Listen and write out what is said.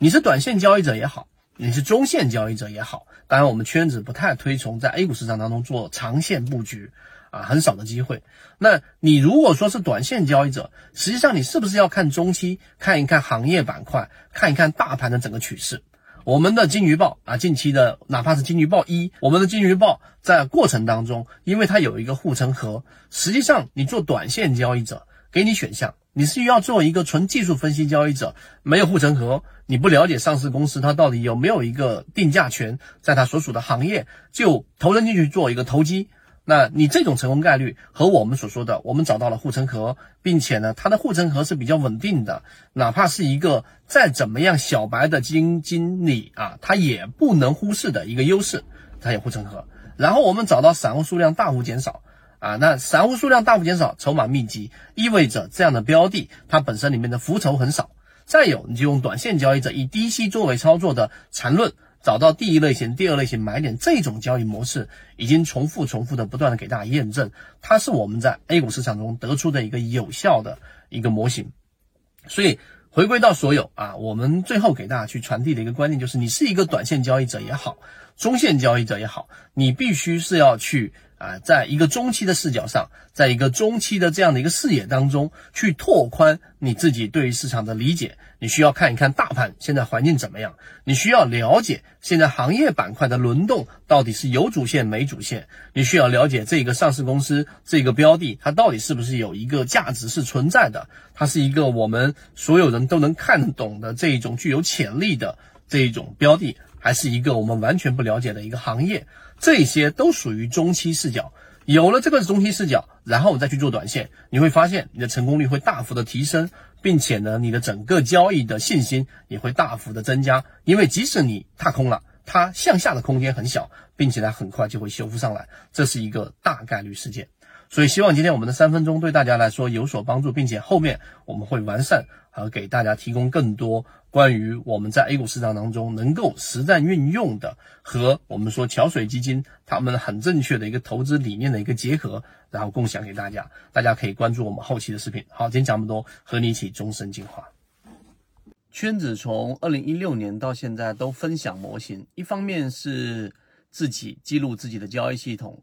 你是短线交易者也好，你是中线交易者也好，当然我们圈子不太推崇在 A 股市场当中做长线布局啊，很少的机会。那你如果说是短线交易者，实际上你是不是要看中期，看一看行业板块，看一看大盘的整个趋势？我们的金鱼报啊，近期的哪怕是金鱼报一，我们的金鱼报在过程当中，因为它有一个护城河，实际上你做短线交易者，给你选项，你是要做一个纯技术分析交易者，没有护城河，你不了解上市公司它到底有没有一个定价权，在它所属的行业就投身进去做一个投机。那你这种成功概率和我们所说的，我们找到了护城河，并且呢，它的护城河是比较稳定的，哪怕是一个再怎么样小白的基金经理啊，他也不能忽视的一个优势，它有护城河。然后我们找到散户数量大幅减少啊，那散户数量大幅减少，筹码密集，意味着这样的标的它本身里面的浮筹很少。再有，你就用短线交易者以低吸作为操作的缠论。找到第一类型、第二类型买点，这种交易模式已经重复、重复的不断的给大家验证，它是我们在 A 股市场中得出的一个有效的一个模型。所以回归到所有啊，我们最后给大家去传递的一个观念就是，你是一个短线交易者也好，中线交易者也好，你必须是要去。啊，在一个中期的视角上，在一个中期的这样的一个视野当中，去拓宽你自己对于市场的理解。你需要看一看大盘现在环境怎么样，你需要了解现在行业板块的轮动到底是有主线没主线，你需要了解这个上市公司这个标的它到底是不是有一个价值是存在的，它是一个我们所有人都能看懂的这一种具有潜力的这一种标的。还是一个我们完全不了解的一个行业，这些都属于中期视角。有了这个中期视角，然后再去做短线，你会发现你的成功率会大幅的提升，并且呢，你的整个交易的信心也会大幅的增加。因为即使你踏空了，它向下的空间很小，并且呢，很快就会修复上来，这是一个大概率事件。所以希望今天我们的三分钟对大家来说有所帮助，并且后面我们会完善和给大家提供更多关于我们在 A 股市场当中能够实战运用的和我们说桥水基金他们很正确的一个投资理念的一个结合，然后共享给大家。大家可以关注我们后期的视频。好，今天讲这么多，和你一起终身进化。圈子从二零一六年到现在都分享模型，一方面是自己记录自己的交易系统。